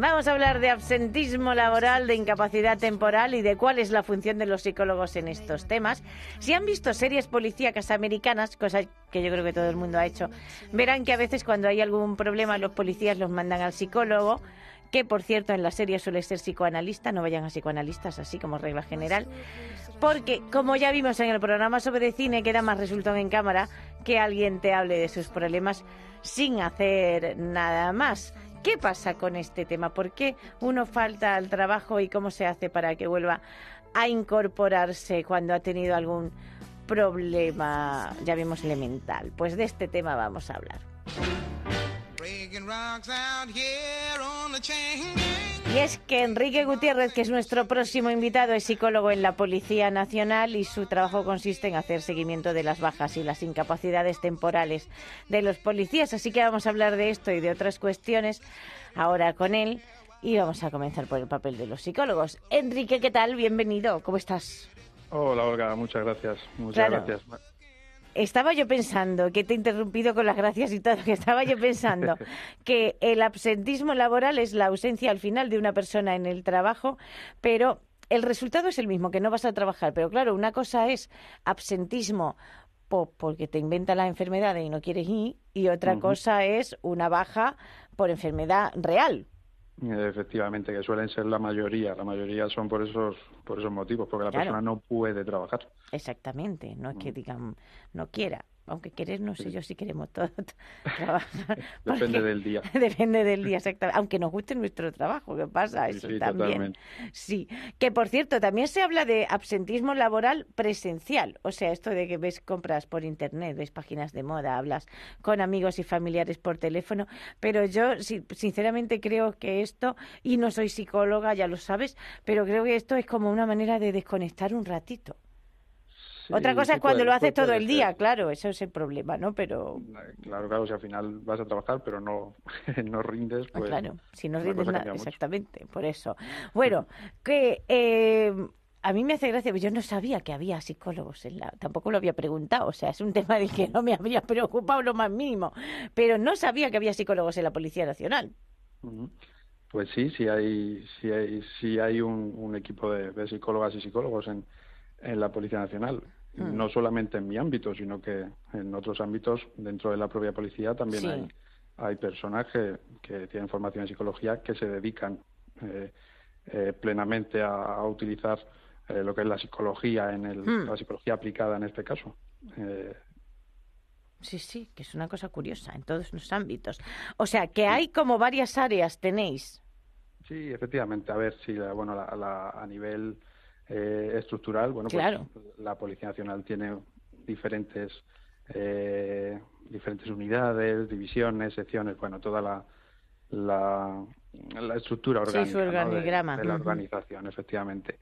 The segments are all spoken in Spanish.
Vamos a hablar de absentismo laboral, de incapacidad temporal y de cuál es la función de los psicólogos en estos temas. Si han visto series policíacas americanas, cosa que yo creo que todo el mundo ha hecho, verán que a veces cuando hay algún problema los policías los mandan al psicólogo, que por cierto en la serie suele ser psicoanalista, no vayan a psicoanalistas así como regla general, porque como ya vimos en el programa sobre cine, queda más resultado en cámara que alguien te hable de sus problemas sin hacer nada más. ¿Qué pasa con este tema? ¿Por qué uno falta al trabajo y cómo se hace para que vuelva a incorporarse cuando ha tenido algún problema, ya vimos elemental? Pues de este tema vamos a hablar. Y es que Enrique Gutiérrez, que es nuestro próximo invitado, es psicólogo en la Policía Nacional y su trabajo consiste en hacer seguimiento de las bajas y las incapacidades temporales de los policías. Así que vamos a hablar de esto y de otras cuestiones ahora con él. Y vamos a comenzar por el papel de los psicólogos. Enrique, ¿qué tal? Bienvenido. ¿Cómo estás? Hola Olga, muchas gracias. Muchas Claro. gracias. Estaba yo pensando, que te he interrumpido con las gracias y todo, que estaba yo pensando que el absentismo laboral es la ausencia al final de una persona en el trabajo, pero el resultado es el mismo, que no vas a trabajar. Pero claro, una cosa es absentismo po- porque te inventa la enfermedad y no quieres ir, y otra cosa es una baja por enfermedad real. Efectivamente, que suelen ser la mayoría. La mayoría son por esos, por esos motivos, porque la Claro. persona no puede trabajar. Exactamente, no es Mm. que digan no quiera, aunque querer no sé yo si queremos todos trabajar. Depende del día. Depende del día, exactamente. Aunque nos guste nuestro trabajo, ¿qué pasa? Sí, Eso sí, también. totalmente. Sí. Que por cierto, también se habla de absentismo laboral presencial. O sea, esto de que ves compras por internet, ves páginas de moda, hablas con amigos y familiares por teléfono. Pero yo, sí, sinceramente, creo que esto, y no soy psicóloga, ya lo sabes, pero creo que esto es como una manera de desconectar un ratito. Sí, Otra cosa es cuando puede- lo haces todo el ser. día, claro, eso es el problema, ¿no? Pero Claro, claro, si al final vas a trabajar, pero no, no rindes, Ah, pues. claro, si no rindes nada, mucho. exactamente, por eso. Bueno, que eh, a mí me hace gracia, yo no sabía que había psicólogos en la, tampoco lo había preguntado, o sea, es un tema del que no me habría preocupado lo más mínimo, pero no sabía que había psicólogos en la Policía Nacional. Pues sí, sí hay, sí hay, sí hay un, un equipo de, de psicólogas y psicólogos en, en la Policía Nacional. Mm. No solamente en mi ámbito, sino que en otros ámbitos dentro de la propia policía también Sí. hay, hay personas que, que tienen formación en psicología que se dedican eh, eh, plenamente a, a utilizar eh, lo que es la psicología en el, Mm. la psicología aplicada en este caso. Eh, Sí, sí, que es una cosa curiosa en todos los ámbitos. O sea, que hay como varias áreas, tenéis. Sí, efectivamente. A ver, si la- bueno, la- la- a nivel eh, estructural, bueno, pues Claro. la Policía Nacional tiene diferentes eh, diferentes unidades, divisiones, secciones, bueno, toda la la, la estructura Sí, su orgánica ¿no? de- la organización, efectivamente.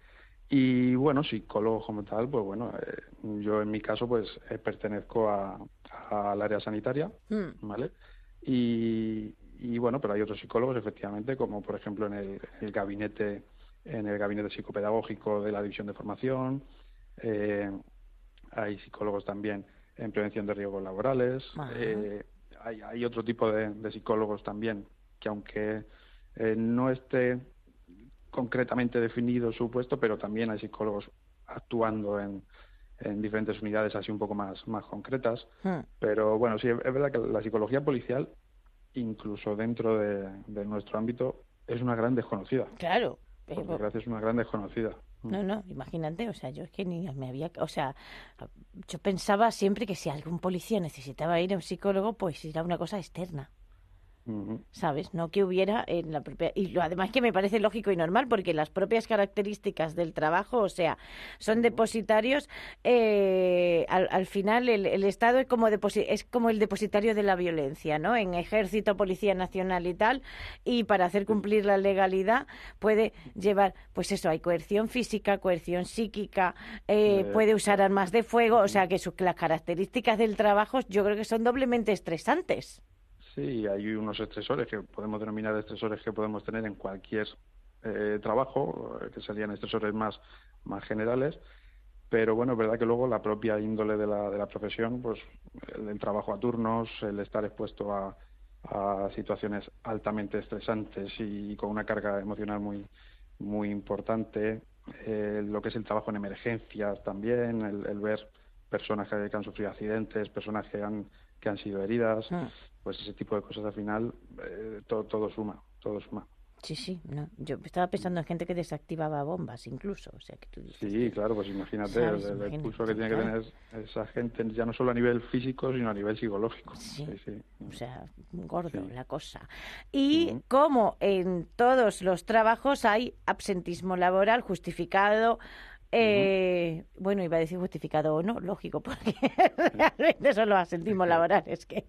Y bueno, psicólogo como tal, pues bueno, eh, yo en mi caso pues eh, pertenezco a- al área sanitaria, Mm, ¿vale? Y, y bueno, pero hay otros psicólogos, efectivamente, como por ejemplo en el, el gabinete en el gabinete psicopedagógico de la división de formación. eh, hay psicólogos también en prevención de riesgos laborales. Eh, hay, hay otro tipo de, de psicólogos también que aunque eh, no esté concretamente definido su puesto, pero también hay psicólogos actuando en, en diferentes unidades así un poco más, más concretas. mm. Pero bueno, sí, es es verdad que la psicología policial, incluso dentro de, de nuestro ámbito, es una gran desconocida. Claro. Por pero- desgracia es una gran desconocida. No, no, imagínate, o sea, yo es que ni me había, o sea, yo pensaba siempre que si algún policía necesitaba ir a un psicólogo, pues era una cosa externa. ¿Sabes? No que hubiera en la propia... Y lo, además que me parece lógico y normal porque las propias características del trabajo, o sea, son depositarios, eh, al, al final el, el Estado es como, deposi- es como el depositario de la violencia, ¿no? En ejército, policía nacional y tal, y para hacer cumplir la legalidad puede llevar, pues eso, hay coerción física, coerción psíquica, eh, Eh, puede usar armas de fuego, o sea que sus, las características del trabajo yo creo que son doblemente estresantes. Sí, hay unos estresores que podemos denominar estresores que podemos tener en cualquier eh, trabajo, eh, que serían estresores más, más generales, pero bueno, es verdad que luego la propia índole de la, de la profesión, pues el, trabajo a turnos, el estar expuesto a, a situaciones altamente estresantes y con una carga emocional muy, muy importante, eh, lo que es el trabajo en emergencias también, el, el ver personas que han sufrido accidentes, personas que han, que han sido heridas, Mm. pues ese tipo de cosas al final eh, todo, todo suma, todo suma. Sí, sí, no. Yo estaba pensando en gente que desactivaba bombas incluso, o sea que tú dices Sí, claro, pues imagínate ¿Sabes? el, el impulso que tiene que tener esa gente, ya no solo a nivel físico, sino a nivel psicológico. Sí. Sí, sí. O sea, gordo Sí. la cosa. Y Ujú. como en todos los trabajos hay absentismo laboral justificado, eh, bueno, iba a decir justificado o no, lógico, porque realmente son los absentismos laborales que,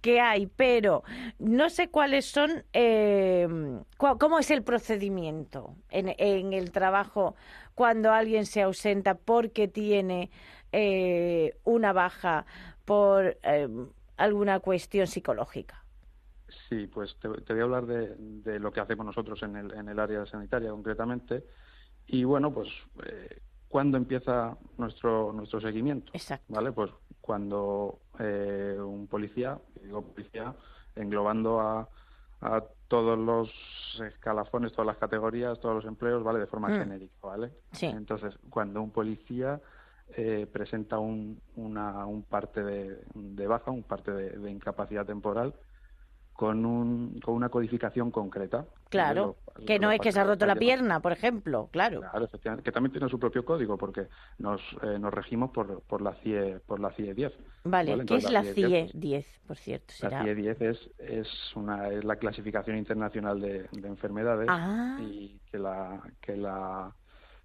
que hay, pero no sé cuáles son, eh, cómo es el procedimiento en, en el trabajo cuando alguien se ausenta porque tiene eh, una baja por eh, alguna cuestión psicológica. Sí, pues te, te voy a hablar de, de lo que hacemos nosotros en el, en el área sanitaria concretamente. Y bueno, pues, eh, ¿cuándo empieza nuestro, nuestro seguimiento? Exacto. ¿Vale? Pues cuando eh, un policía, digo policía, englobando a, a todos los escalafones, todas las categorías, todos los empleos, ¿vale? De forma Mm. genérica, ¿vale? Sí. Entonces, cuando un policía eh, presenta un, una, un parte de, de baja, un parte de, de incapacidad temporal, con, un, con una codificación concreta. Claro, ¿vale? Lo- que no es que se ha roto la pierna, por ejemplo, claro. Claro, que también tiene su propio código, porque nos, eh, nos regimos por, por la CIE por la CIE 10. Vale, ¿qué Entonces, es la CIE 10, 10, por cierto? La Será... CIE 10 es, es, una, es la clasificación internacional de, de enfermedades Ah. y que la, que la,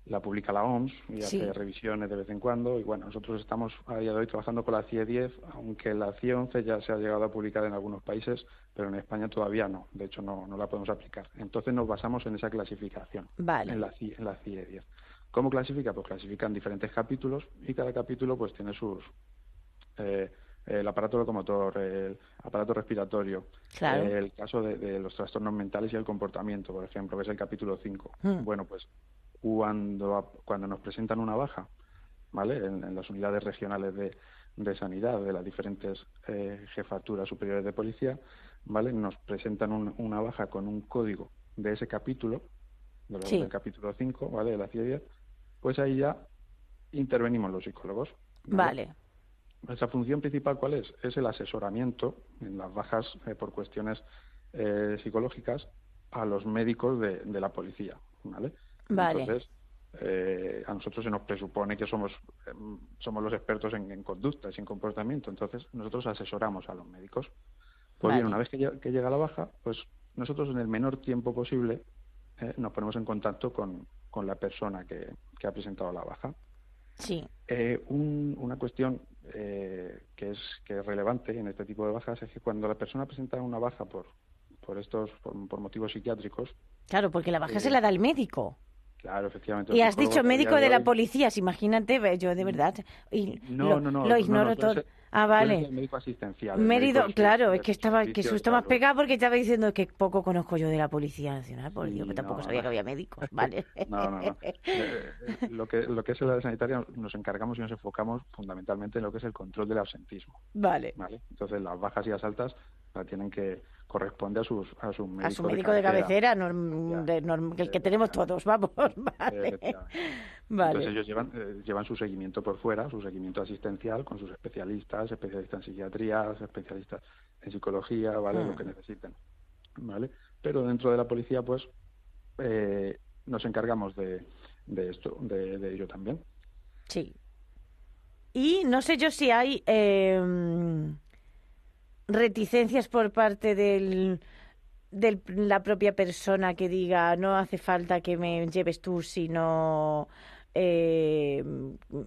la publica la OMS y Sí. hace revisiones de vez en cuando. Y bueno, nosotros estamos a día de hoy trabajando con la CIE 10, aunque la CIE 11 ya se ha llegado a publicar en algunos países, pero en España todavía no. De hecho, no, no la podemos aplicar. Entonces nos basamos en esa clasificación, Vale. en, la CIE, en la CIE 10. ¿Cómo clasifica? Pues clasifica en diferentes capítulos y cada capítulo pues tiene sus... eh, el aparato locomotor, el aparato respiratorio, Claro. el caso de, de los trastornos mentales y el comportamiento, por ejemplo, que es el capítulo 5. Mm. Bueno, pues cuando, cuando nos presentan una baja, ¿vale? En, en las unidades regionales de, de sanidad de las diferentes eh, jefaturas superiores de policía, ¿vale? Nos presentan un- una baja con un código de ese capítulo, de los- Sí. del capítulo 5, ¿vale? De la 10, pues ahí ya intervenimos los psicólogos. Vale. Nuestra función principal, ¿cuál es? Es el asesoramiento en las bajas eh, por cuestiones eh, psicológicas a los médicos de, de la policía, ¿vale? Vale. Entonces, eh, a nosotros se nos presupone que somos, em, somos los expertos en, en conductas y en comportamiento, entonces nosotros asesoramos a los médicos. Pues Vale. bien, una vez que, lle- que llega la baja, pues nosotros en el menor tiempo posible eh, nos ponemos en contacto con, con la persona que, que ha presentado la baja. Sí. Eh, un- una cuestión eh, que, es, que es relevante en este tipo de bajas es que cuando la persona presenta una baja por, por estos por, por motivos psiquiátricos, Claro, porque la baja Eh, se la da el médico. Claro, efectivamente. Y has dicho médico de la policía, imagínate, yo de verdad. Y No, lo, no, no. lo no, ignoro no, todo. Ah, vale. médico asistencial. el Mérido, médico claro, es que estaba, que susto más salud. pegado porque estaba diciendo que poco conozco yo de la Policía Nacional, por Dios, que tampoco sabía que había médicos, ¿vale? No, no, no. Eh, lo, que, lo que es el área sanitaria nos encargamos y nos enfocamos fundamentalmente en lo que es el control del absentismo. Vale. ¿vale? Entonces las bajas y las altas la tienen que corresponde a sus a su médico, A su médico de cabecera, norm- Ya. de norm- el que tenemos todos, vamos, vale. Entonces ellos llevan, eh, llevan su seguimiento por fuera, su seguimiento asistencial con sus especialistas, especialistas en psiquiatría, especialistas en psicología, ¿vale? Mm. Lo que necesiten, ¿vale? Pero dentro de la policía, pues, eh, nos encargamos de, de esto, de, de ello también. Sí. Y no sé yo si hay eh, reticencias por parte del de la propia persona que diga no hace falta que me lleves tú, sino eh,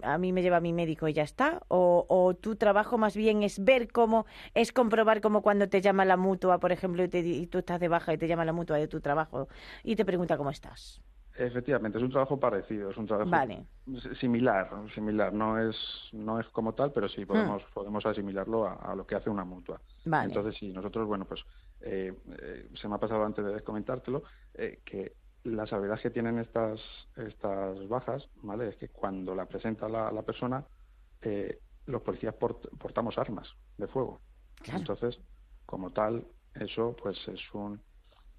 a mí me lleva mi médico y ya está? O, ¿O tu trabajo más bien es ver cómo, es comprobar cómo cuando te llama la mutua, por ejemplo, y, te y tú estás de baja y te llama la mutua de tu trabajo y te pregunta cómo estás? Efectivamente, es un trabajo parecido, es un trabajo Vale. similar, similar. No es no es como tal, pero sí podemos podemos asimilarlo a, a lo que hace una mutua. Hmm. Vale. Entonces sí, nosotros bueno pues eh, eh, se me ha pasado antes de comentártelo eh, que la salvedad que tienen estas estas bajas, vale, es que cuando la presenta la, la persona eh, los policías port- portamos armas de fuego. Claro. Entonces, como tal, eso pues es un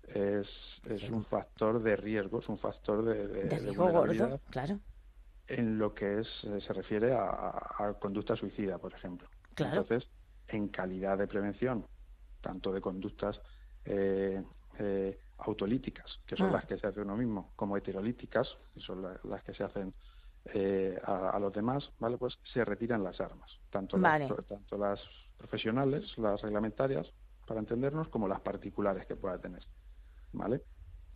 es, es un factor de riesgo, es un factor de, de- De de riesgo gordo, claro. en lo que es eh, se refiere a, a conducta suicida, por ejemplo. Claro. Entonces, en calidad de prevención, tanto de conductas eh, eh, autolíticas, que son Ah. las que se hacen uno mismo, como heterolíticas, que son la- las que se hacen eh, a, a los demás, ¿vale? Pues se retiran las armas, tanto, Vale. las, tanto las profesionales, las reglamentarias, para entendernos, como las particulares que pueda tener, ¿vale?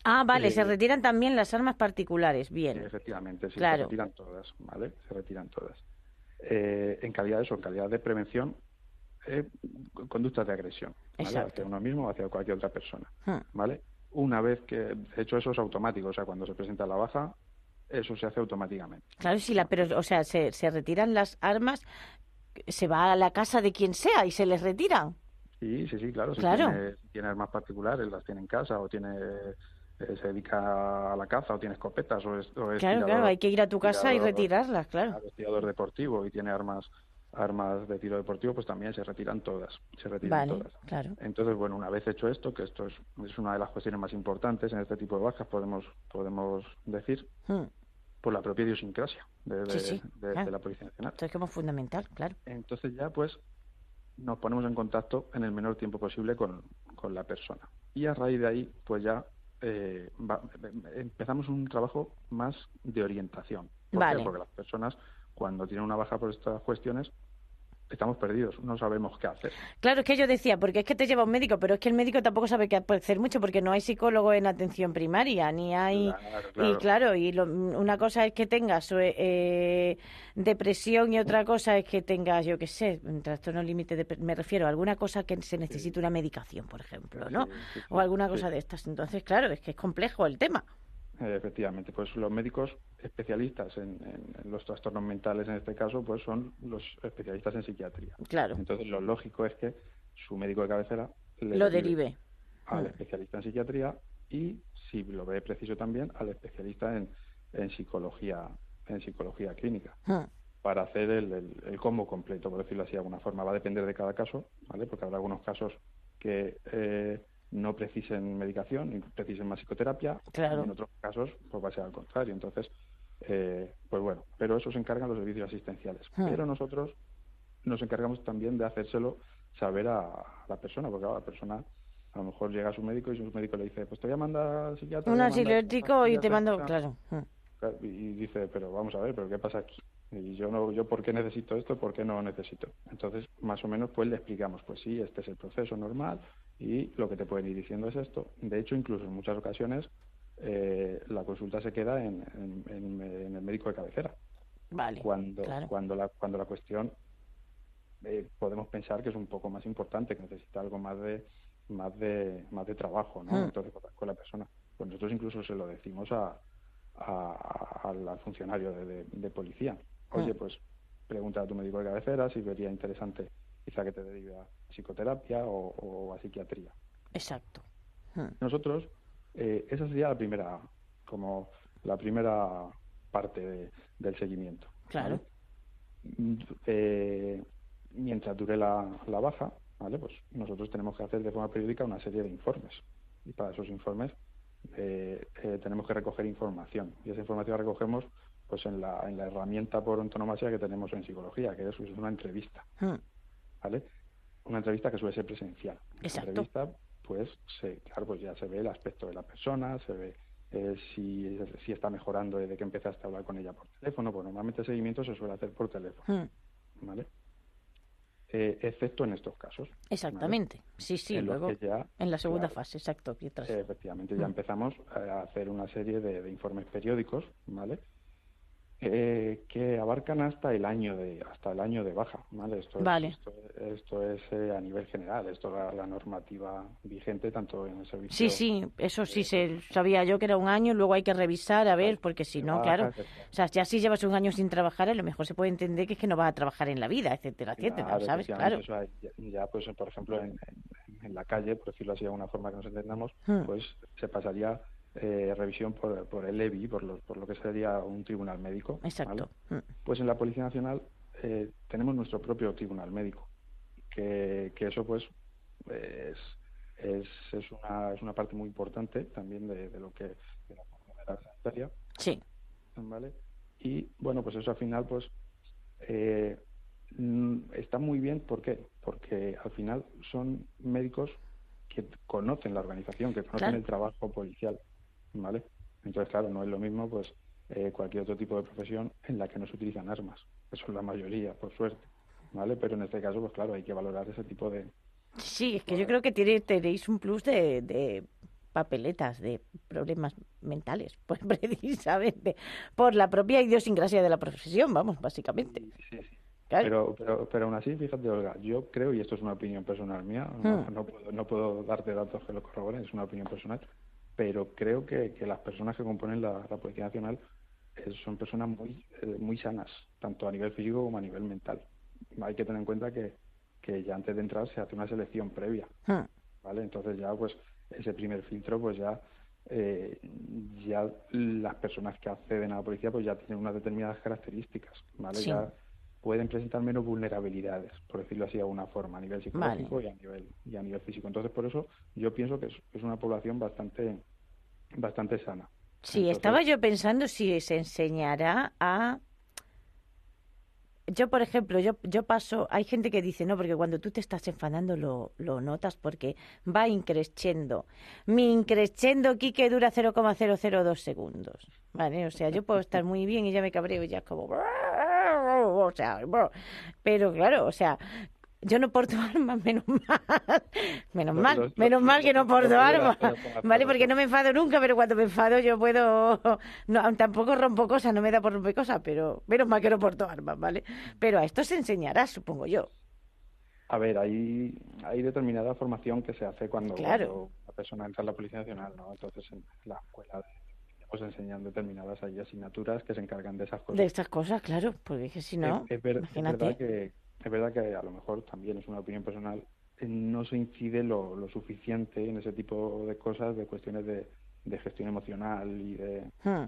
Ah, vale, se Eh, retiran también las armas particulares, bien. Efectivamente, sí, Claro. se retiran todas, ¿vale? Se retiran todas. Eh, en calidad de eso, en calidad de prevención, eh, conductas de agresión, ¿vale? Hacia uno mismo o hacia cualquier otra persona, Hmm. ¿vale? Una vez que, de hecho, eso es automático, o sea, cuando se presenta la baja, eso se hace automáticamente. Claro, sí, la, pero, o sea, se, se retiran las armas, se va a la casa de quien sea y se les retiran. Sí, sí, sí, claro. Si Claro. tiene, tiene armas particulares, las tiene en casa, o tiene eh, se dedica a la caza, o tiene escopetas, o es, o es Claro, claro, hay que ir a tu casa y retirarlas, claro. es tirador deportivo y tiene armas armas de tiro deportivo, pues también se retiran todas, se retiran Vale, todas. claro. Entonces, bueno, una vez hecho esto, que esto es, es una de las cuestiones más importantes en este tipo de bajas, podemos podemos decir, Hmm. por la propia idiosincrasia de, de- Sí, sí, de- claro. de la Policía Nacional. Esto es como fundamental, claro. Entonces ya pues nos ponemos en contacto en el menor tiempo posible con, con la persona. Y a raíz de ahí pues ya eh, va- empezamos un trabajo más de orientación. ¿Por Vale. Porque las personas cuando tienen una baja por estas cuestiones estamos perdidos, no sabemos qué hacer. Claro, es que yo decía, porque es que te lleva un médico, pero es que el médico tampoco sabe qué hacer mucho porque no hay psicólogo en atención primaria, ni hay... Claro, Y claro. y lo- una cosa es que tengas eh, depresión y otra cosa es que tengas, yo qué sé, un trastorno límite, de, me refiero a alguna cosa que se necesite una medicación, por ejemplo, ¿no? Sí, sí, sí. O alguna cosa de estas. Entonces, claro, es que es complejo el tema. Eh, Efectivamente, pues los médicos especialistas en, en- en los trastornos mentales, en este caso, pues son los especialistas en psiquiatría. Claro, Entonces, lo lógico es que su médico de cabecera le lo derive al Mm. especialista en psiquiatría y, si lo ve preciso también, al especialista en, en psicología en psicología clínica Hmm. para hacer el, el- el combo completo, por decirlo así de alguna forma. Va a depender de cada caso, ¿vale? Porque habrá algunos casos que eh, no precisen medicación y precisen más psicoterapia. Claro. Y en otros casos, pues va a ser al contrario. Entonces, eh, pues bueno, pero eso se encargan los servicios asistenciales. Hmm. Pero nosotros nos encargamos también de hacérselo saber a la persona, porque claro, la persona a lo mejor llega a su médico y su médico le dice, pues te voy a mandar al psiquiatra. Un y te mando, esta". claro. Claro, Y dice, pero vamos a ver, pero ¿qué pasa aquí? Y yo no, yo por qué necesito esto, por qué no lo necesito. Entonces, más o menos, pues le explicamos, pues sí, este es el proceso normal y lo que te pueden ir diciendo es esto. De hecho, incluso en muchas ocasiones eh, la consulta se queda en, en- en- en el médico de cabecera. Vale, Cuando, claro. cuando la, cuando la cuestión eh, podemos pensar que es un poco más importante, que necesita algo más de más de más de trabajo, ¿no? Hmm. Entonces con la- persona. Pues nosotros incluso se lo decimos a, a- al al funcionario de, de- de policía. Oye, Hmm. pues pregunta a tu médico de cabecera si vería interesante quizá que te derive a psicoterapia o, o a psiquiatría. Exacto. Hmm. Nosotros, eh, esa sería la primera, como la primera parte de- del seguimiento. Claro. ¿vale? Mm, eh, mientras dure la, la baja, ¿vale? Pues nosotros tenemos que hacer de forma periódica una serie de informes. Y para esos informes eh, eh, tenemos que recoger información. Y esa información la recogemos pues en la, en la herramienta por antonomasia que tenemos en psicología, que es una entrevista. Hmm. ¿Vale? Una entrevista que suele ser presencial. Exacto. entrevista, pues, se, claro, pues ya se ve el aspecto de la persona, se ve eh, si, si está mejorando desde que empezaste a hablar con ella por teléfono, pues normalmente el seguimiento se suele hacer por teléfono, Hmm. ¿vale? eh, excepto en estos casos. ¿vale? Exactamente. Sí, sí, En luego ya, en la segunda claro, fase, exacto. mientras- eh, efectivamente, ya Mm. empezamos a hacer una serie de, de informes periódicos, ¿vale? Eh, que abarcan hasta el año de hasta el año de baja, ¿vale? Esto es, esto, esto es eh, a nivel general, esto es la, la normativa vigente tanto en el servicio. Sí, sí, eso sí se sabía yo que era un año, luego hay que revisar a ver, porque si no, baja, claro, etcétera. o sea, ya si llevas un año sin trabajar, a lo mejor se puede entender que es que no vas a trabajar en la vida, etcétera, etcétera, Claro, ¿sabes? Claro. ya, ya, pues, por ejemplo, en, en- en la calle, por decirlo así de alguna forma que nos entendamos, Hmm. pues se pasaría eh, revisión por, por el EBI, por lo, por lo que sería un tribunal médico. Exacto. Mm. Pues en la Policía Nacional eh, tenemos nuestro propio tribunal médico, que, que eso pues es, es, es, una, es una parte muy importante también de, de lo que de la carrera sanitaria, Sí, ¿vale? Y bueno, pues eso al final pues eh, mm, está muy bien, ¿por qué? Porque al final son médicos que conocen la organización, que conocen Claro. el trabajo policial, ¿vale? Entonces, claro, no es lo mismo pues eh, cualquier otro tipo de profesión en la que no se utilizan armas, que son la mayoría, por suerte, ¿vale? Pero en este caso, pues claro, hay que valorar ese tipo de... sí, es que yo creo que tiene, tenéis un plus de, de papeletas, de problemas mentales, pues precisamente, por la propia idiosincrasia de la profesión, vamos, básicamente. Sí, sí. Claro. Pero, pero, pero aún así, fíjate, Olga, yo creo, y esto es una opinión personal mía, no, Hmm. no puedo, no puedo darte datos que lo corroboren, es una opinión personal, pero creo que, que las personas que componen la, la Policía Nacional eh, son personas muy, eh, muy sanas, tanto a nivel físico como a nivel mental. Hay que tener en cuenta que, que ya antes de entrar se hace una selección previa, Mm. ¿vale? Entonces ya, pues, ese primer filtro, pues ya, eh, ya las personas que acceden a la policía, pues ya tienen unas determinadas características, ¿vale? Sí. Ya pueden presentar menos vulnerabilidades, por decirlo así de alguna forma, a nivel psicológico y a nivel y a nivel físico. Entonces, por eso yo pienso que es, es una población bastante bastante sana. Sí, Entonces- estaba yo pensando si se enseñará a... Yo, por ejemplo, yo, yo paso, hay gente que dice, no, porque cuando tú te estás enfadando lo, lo notas porque va increciendo. Mi increciendo, Quique, dura 0,002 segundos. ¿Vale? O sea, yo puedo estar muy bien y ya me cabreo y ya es como... O sea, pero claro, o sea, yo no porto armas, menos mal. Menos mal, menos mal que no porto armas. ¿Vale? Porque no me enfado nunca, pero cuando me enfado yo puedo... No, tampoco rompo cosas, no me da por romper cosas, pero menos mal que no porto armas, ¿vale? Pero a esto se enseñará, supongo yo. A ver, hay, hay determinada formación que se hace cuando, Claro. cuando una persona entra en la Policía Nacional, ¿no? Entonces, en la escuela pues enseñan determinadas ahí asignaturas que se encargan de esas cosas. De estas cosas, claro, porque es que si no, es, es ver- es imagínate. verdad que es verdad que a lo mejor también es una opinión personal eh, no se incide lo, lo suficiente en ese tipo de cosas de cuestiones de, de gestión emocional y de Hmm,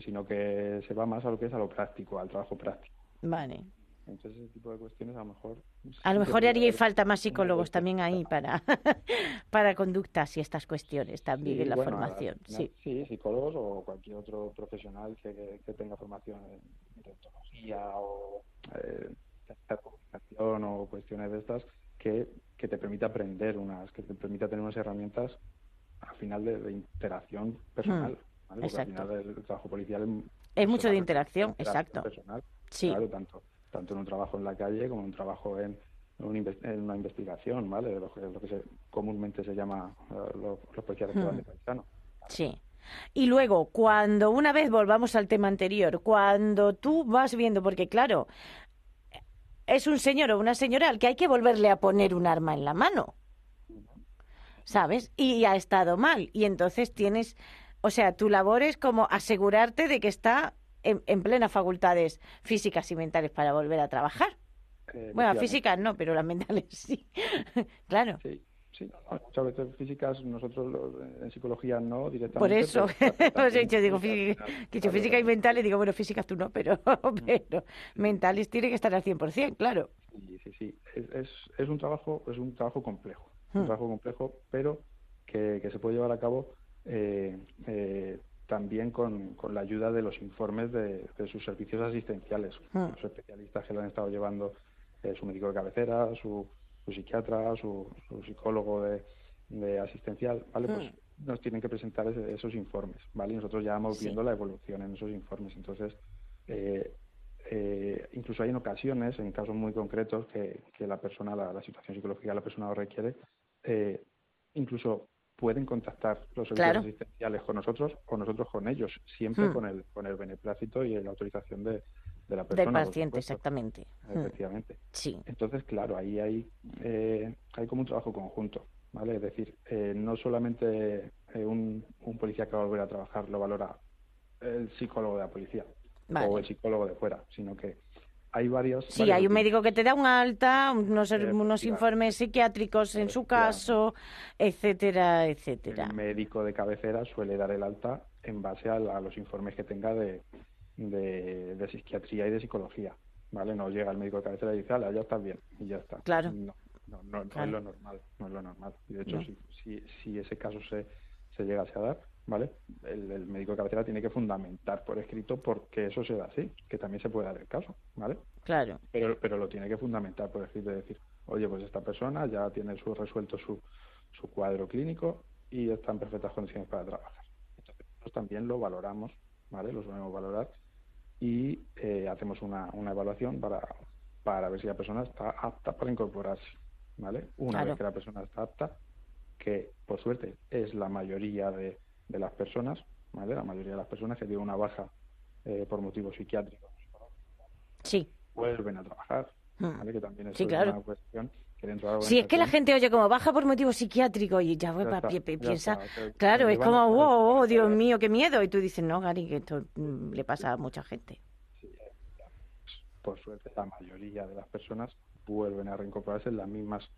sino que se va más a lo que es a lo práctico al trabajo práctico vale. Entonces ese tipo de cuestiones a lo mejor A lo sí mejor haría falta más psicólogos también ahí para, para conductas y estas cuestiones también Sí, en la bueno, formación. final, Sí, psicólogos o cualquier otro profesional que, que- tenga formación en odontología o eh, comunicación o cuestiones de estas que, que te permita aprender unas, que te permita tener unas herramientas al final de, de interacción personal. ¿vale? Porque Hmm, exacto. al final el, trabajo policial es, Es mucho de interacción, interacción exacto. personal, Sí. claro, tanto, tanto en un trabajo en la calle como en un trabajo en, en una inves- en una investigación, ¿vale? Lo que, lo que se, comúnmente se llama eh, los, los policías que van Hmm. de paisano. Sí. Y luego, cuando una vez volvamos al tema anterior, cuando tú vas viendo, porque claro, es un señor o una señora al que hay que volverle a poner un arma en la mano, ¿sabes? Y ha estado mal. Y entonces tienes, o sea, tu labor es como asegurarte de que está en, en plenas facultades físicas y mentales para volver a trabajar. Eh, Bueno, físicas no, pero las mentales sí. claro. Sí, sí, muchas veces físicas nosotros en psicología no directamente. Por eso, dicho, también digo, físicas, fí- al final, que he dicho claro, física y mentales, digo, bueno, físicas tú no, pero, pero mentales tiene que estar al 100%, claro. Sí, sí, sí. Es, es, es un trabajo, es un trabajo complejo, Hmm. un trabajo complejo, pero que, que se puede llevar a cabo eh, eh, también con, con la ayuda de los informes de, de sus servicios asistenciales, Hmm. los especialistas que lo han estado llevando, eh, su médico de cabecera, su, su psiquiatra, su, su psicólogo de, de asistencial, ¿vale? Pues nos tienen que presentar ese- esos informes, ¿vale? Y nosotros ya vamos Sí. viendo la evolución en esos informes. Entonces, eh, eh, incluso hay en ocasiones, en casos muy concretos, que, que la persona, la, la situación psicológica de la persona lo requiere, eh, incluso pueden contactar los servicios Claro. asistenciales con nosotros o nosotros con ellos, siempre Hmm. con el con el beneplácito y la autorización de, de la Del persona. por paciente, exactamente. Mm, Efectivamente. Sí, Entonces, claro, ahí hay, eh, hay como un trabajo conjunto, ¿vale? Es decir, eh, no solamente eh, un, un policía que va a volver a trabajar lo valora el psicólogo de la policía Vale. o el psicólogo de fuera, sino que hay varios... Sí, varios hay un médico que te da un alta, unos, unos Efectivamente. informes psiquiátricos en su caso, etcétera, etcétera. El médico de cabecera suele dar el alta en base a, la- a los informes que tenga de, de, de psiquiatría y de psicología, ¿vale? No llega el médico de cabecera y dice, "Ala, ya estás bien, y ya está. Claro. No, no, no, es lo normal, no es lo normal. Y de hecho, si, si, si ese caso se, se llegase a dar, ¿vale? El, el médico de cabecera tiene que fundamentar por escrito por qué eso se da así, que también se puede dar el caso, ¿vale? Claro, pero, pero lo tiene que fundamentar por escrito, de decir, oye, pues esta persona ya tiene su, resuelto su, su cuadro clínico y está en perfectas condiciones para trabajar. Entonces, nosotros también lo valoramos, ¿vale? Lo solemos valorar y eh, hacemos una, una evaluación para, para ver si la persona está apta para incorporarse, ¿vale? Una Claro. vez que la persona está apta, que por suerte es la mayoría de, de las personas, ¿vale? La mayoría de las personas que tienen una baja eh, por motivos psiquiátricos sí. vuelven a trabajar, Mm. ¿vale? Que también es Sí, claro. una cuestión Si es que la gente oye como baja por motivo psiquiátrico y ya, Ya pues, está, ya piensa, claro, es como, wow, oh, Dios mío, qué miedo. Y tú dices, no, Gary, que esto mm, le pasa a mucha gente. Por suerte, la mayoría de las personas vuelven a reincorporarse en las mismas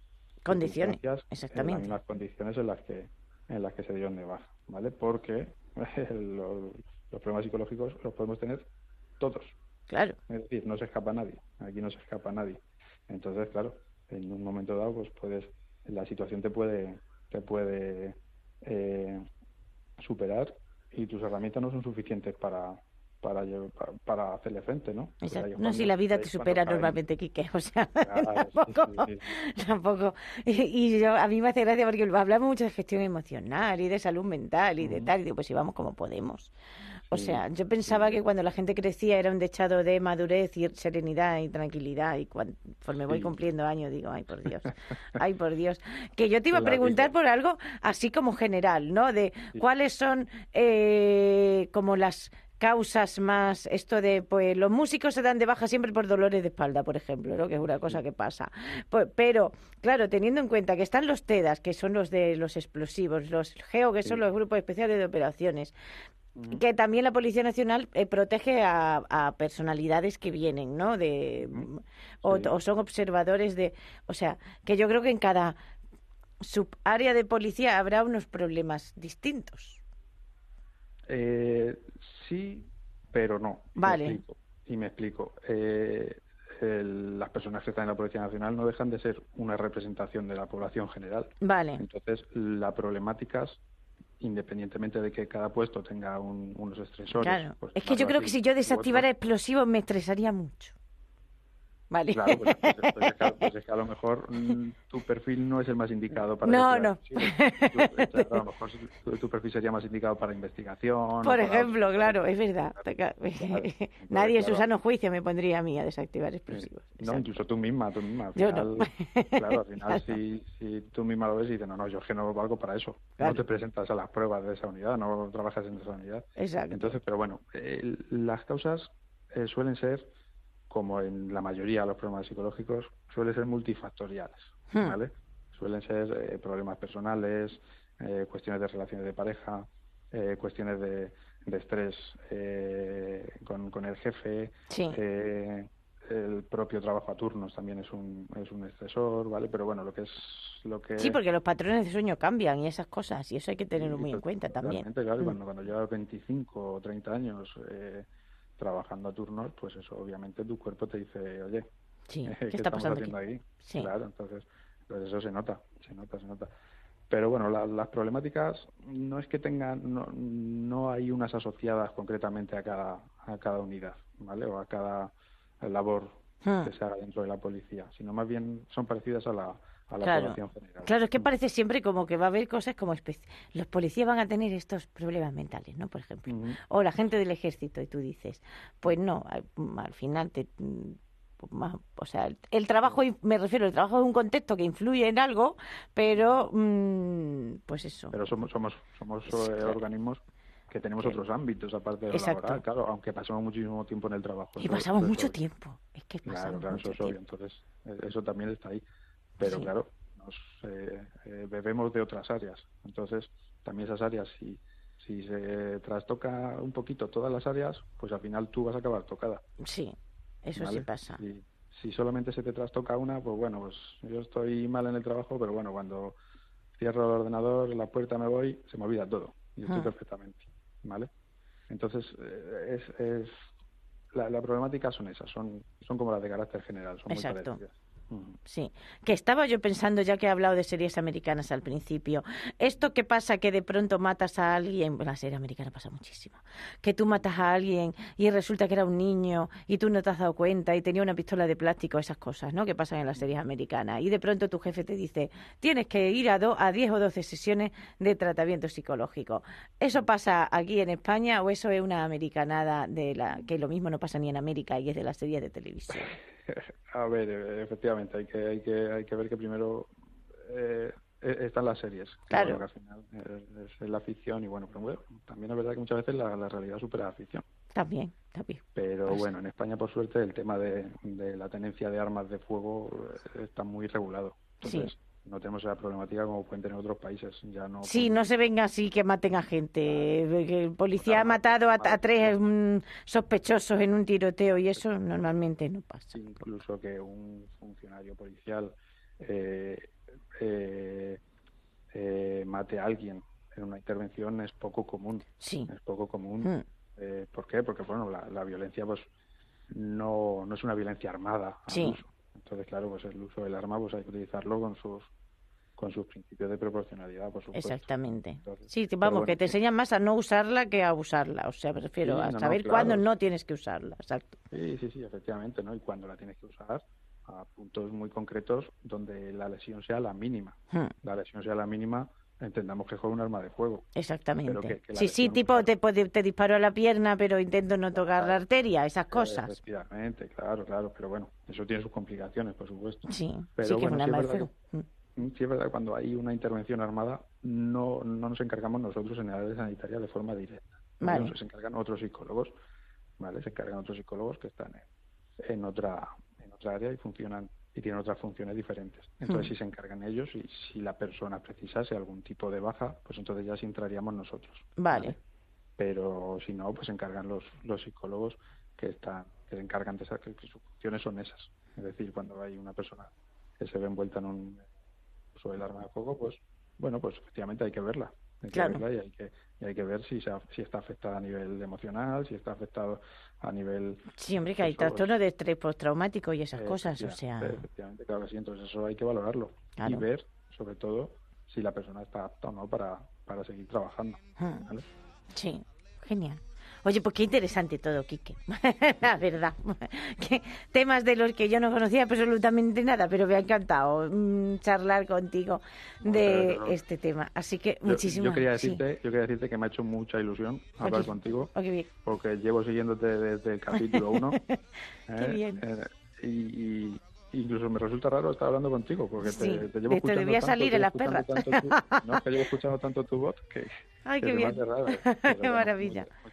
Condiciones, exactamente. En las mismas condiciones en las que en las que se dieron de baja, ¿vale? Porque los, los problemas psicológicos los podemos tener todos, Claro, Es decir, no se escapa nadie, aquí no se escapa nadie. Entonces, claro, en un momento dado, pues puedes, la situación te puede, te puede eh, superar y tus herramientas no son suficientes para, para, para, hacerle frente, ¿no? Exacto. No, si cuando- la vida te cuando supera normalmente, Quique, o sea, Claro, tampoco, sí, sí, tampoco. Y, y yo, a mí me hace gracia porque hablamos mucho de gestión emocional y de salud mental y de tal, y digo, pues si vamos como podemos. O Sí, sea, yo pensaba que cuando la gente crecía era un dechado de madurez y serenidad y tranquilidad y conforme voy Sí. cumpliendo años digo, ay por Dios, ay por Dios. Que yo te iba a preguntar por algo así como general, ¿no? De cuáles son eh, como las causas más esto de pues los músicos se dan de baja siempre por dolores de espalda por ejemplo ¿no? que es una cosa que pasa Pues, pero claro teniendo en cuenta que están los TEDAS que son los de los explosivos los GEO que son los grupos especiales de operaciones que también la Policía Nacional eh, protege a, a personalidades que vienen, ¿no? De, o son observadores de... O sea, que yo creo que en cada subárea de policía habrá unos problemas distintos. Eh, sí, pero no. Vale. Me explico. Y me explico. Eh, el- las personas que están en la Policía Nacional no dejan de ser una representación de la población general. Vale, Entonces, las problemáticas, independientemente de que cada puesto tenga un- unos estresores. claro. pues, es que yo creo que si yo desactivara explosivos me estresaría mucho. Vale. Claro, pues, pues- pues es que, pues es que a lo mejor mm, tu perfil no es el más indicado para No, no. a lo mejor tu, tu perfil sería más indicado para investigación. Por para- ejemplo, claro, es verdad. Claro, Nadie en su claro. sano juicio me pondría a mí a desactivar explosivos. No, Exacto. incluso tú misma, tú misma. Al Yo final, no. Claro, al final si, si tú misma lo ves y dices, no, no, yo es que no valgo para eso. Claro. No te presentas a las pruebas de esa unidad, no trabajas en esa unidad. Exacto. Entonces, pero bueno, eh, las causas eh, suelen ser, como en la mayoría de los problemas psicológicos, suelen ser multifactoriales, Hmm. ¿vale? Suelen ser eh, problemas personales, eh, cuestiones de relaciones de pareja, eh, cuestiones de, de estrés eh, con, con el jefe, Sí. eh, el propio trabajo a turnos también es un, es un estresor, ¿vale? Pero bueno, lo que es lo que Sí, porque los patrones de sueño cambian y esas cosas, y eso hay que tenerlo muy en cuenta también. claro, y Mm. cuando, cuando llevas 25 o 30 años eh, trabajando a turnos, pues eso obviamente tu cuerpo te dice, oye, Sí, ¿qué, ¿qué está estamos pasando aquí? haciendo ahí? Sí. Claro, entonces, pues eso se nota, se nota, se nota. Pero bueno, la- las problemáticas no es que tengan, no, no hay unas asociadas concretamente a cada, a cada unidad, ¿vale? O a cada labor Hmm. que se haga dentro de la policía, sino más bien son parecidas a la, a la Claro, población general. claro, es que parece siempre como que va a haber cosas como los policías van a tener estos problemas mentales, ¿no? Por ejemplo, o la gente del ejército y tú dices, pues no, al, al final te mm, pues o sea, el, trabajo, me refiero, el trabajo es un contexto que influye en algo, pero mm, pues eso. Pero somos somos somos Sí, eh, claro. organismos que tenemos otros ámbitos aparte de lo Exacto. laboral, claro, aunque pasamos muchísimo tiempo en el trabajo. y pasamos mucho tiempo, es que pasamos claro, mucho eso es obvio. tiempo. Entonces, eh, eso también está ahí. Pero Sí. claro, nos eh, eh, bebemos de otras áreas. Entonces, también esas áreas, si, si se trastoca un poquito todas las áreas, pues al final tú vas a acabar tocada. Sí, eso ¿vale? sí pasa. Si, si solamente se te trastoca una, pues bueno, pues yo estoy mal en el trabajo, pero bueno, cuando cierro el ordenador, la puerta me voy, se me olvida todo. Y estoy Ah. perfectamente. ¿Vale? Entonces, eh, es, es la, la problemática son esas, son, son como las de carácter general, son Exacto. muy parecidas. Sí, que estaba yo pensando, ya que he hablado de series americanas al principio, esto que pasa que de pronto matas a alguien, en la serie americana pasa muchísimo, que tú matas a alguien y resulta que era un niño y tú no te has dado cuenta y tenía una pistola de plástico, esas cosas, ¿no? Que pasan en las series americanas. Y de pronto tu jefe te dice, tienes que ir a, do- a 10 o 12 sesiones de tratamiento psicológico. ¿Eso pasa aquí en España o eso es una americanada de la que lo mismo no pasa ni en América y es de las series de televisión? A ver, eh, efectivamente, hay que, hay que, hay que ver que primero eh, eh, están las series. Claro. que al final eh, es, la ficción y bueno, pero bueno, también es verdad que muchas veces la, la realidad supera la ficción. También, también. Pero Pues- bueno, en España, por suerte, el tema de, de la tenencia de armas de fuego eh, está muy regulado. Entonces, no tenemos esa problemática como pueden tener otros países. Ya no Sí, no se venga así que maten a gente. El policía Claro, ha matado a, tres mm, sospechosos en un tiroteo y eso normalmente no pasa. incluso que un funcionario policial eh, eh, eh, mate a alguien en una intervención es poco común. Sí. Es poco común. Mm, Eh, ¿Por qué? Porque bueno, la, la violencia pues no, no es una violencia armada. Sí. Entonces, claro, pues el uso del arma pues hay que utilizarlo con sus con sus principios de proporcionalidad, por supuesto. Exactamente. Entonces, Sí, vamos, bueno, que te enseñan más a no usarla que a usarla. O sea, me refiero Sí, a no, no, saber claro. cuándo no tienes que usarla. Exacto. Sí, sí, sí, efectivamente, ¿no? Y cuando la tienes que usar a puntos muy concretos donde la lesión sea la mínima. Mm, La lesión sea la mínima, entendamos que es un arma de fuego. Exactamente. que- que la sí, sí, tipo te, te disparo a la pierna, pero intento no tocar la arteria, esas cosas. Efectivamente, claro, claro, pero bueno, eso tiene sus complicaciones, por supuesto. Sí, Pero sí que bueno, es un sí arma es de fuego. Mm, Mm, Sí, es verdad, cuando hay una intervención armada, no, no nos encargamos nosotros en el área sanitaria de forma directa. Vale. Se encargan otros psicólogos, ¿vale? Se encargan otros psicólogos que están en, en otra en otra área y funcionan y tienen otras funciones diferentes. Entonces, Hmm. si se encargan ellos y si la persona precisase algún tipo de baja, pues entonces ya sí entraríamos nosotros. Vale. Pero si no, pues se encargan los, los psicólogos que están que se encargan de esas, que sus funciones son esas. Es decir, cuando hay una persona que se ve envuelta en un uso del arma de fuego, pues bueno, pues efectivamente hay que verla. Hay que Claro. verla y hay que, y hay que ver si, se si está afectada a nivel emocional, si está afectado a nivel... Sí, hombre, que hay trastorno de estrés postraumático y esas cosas, o sea... Efectivamente, claro que sí. Entonces eso hay que valorarlo. Claro. Y ver, sobre todo, si la persona está apta o no para, para seguir trabajando. Mm. ¿vale? Sí, genial. Oye, pues qué interesante todo, Quique. La verdad. Que temas de los que yo no conocía absolutamente nada, pero me ha encantado mm, charlar contigo de Bueno, este tema. Así que Yo- muchísimas yo, quería sí. decirte, yo quería decirte que me ha hecho mucha ilusión hablar Oye, contigo. qué bien. porque llevo siguiéndote desde el capítulo 1. Qué bien. y, y incluso me resulta raro estar hablando contigo, porque Sí, te, te te llevo escuchando debía tanto, salir te en las tanto tu- no, que llevo escuchando tanto tu voz que, Ay, que qué bien. raro. Bueno, maravilla. Muchas,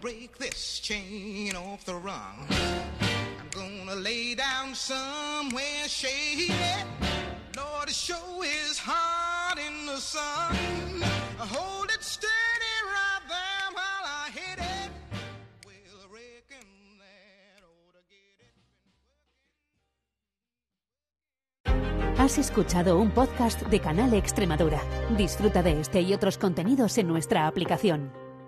Break this chain off the rung. I'm gonna lay down somewhere shady. Lord, the show is hot in the sun. Hold it steady right there while I hit it. Well, I reckon that ought to get it. Has escuchado un podcast de Canal Extremadura. Disfruta de este y otros contenidos en nuestra aplicación.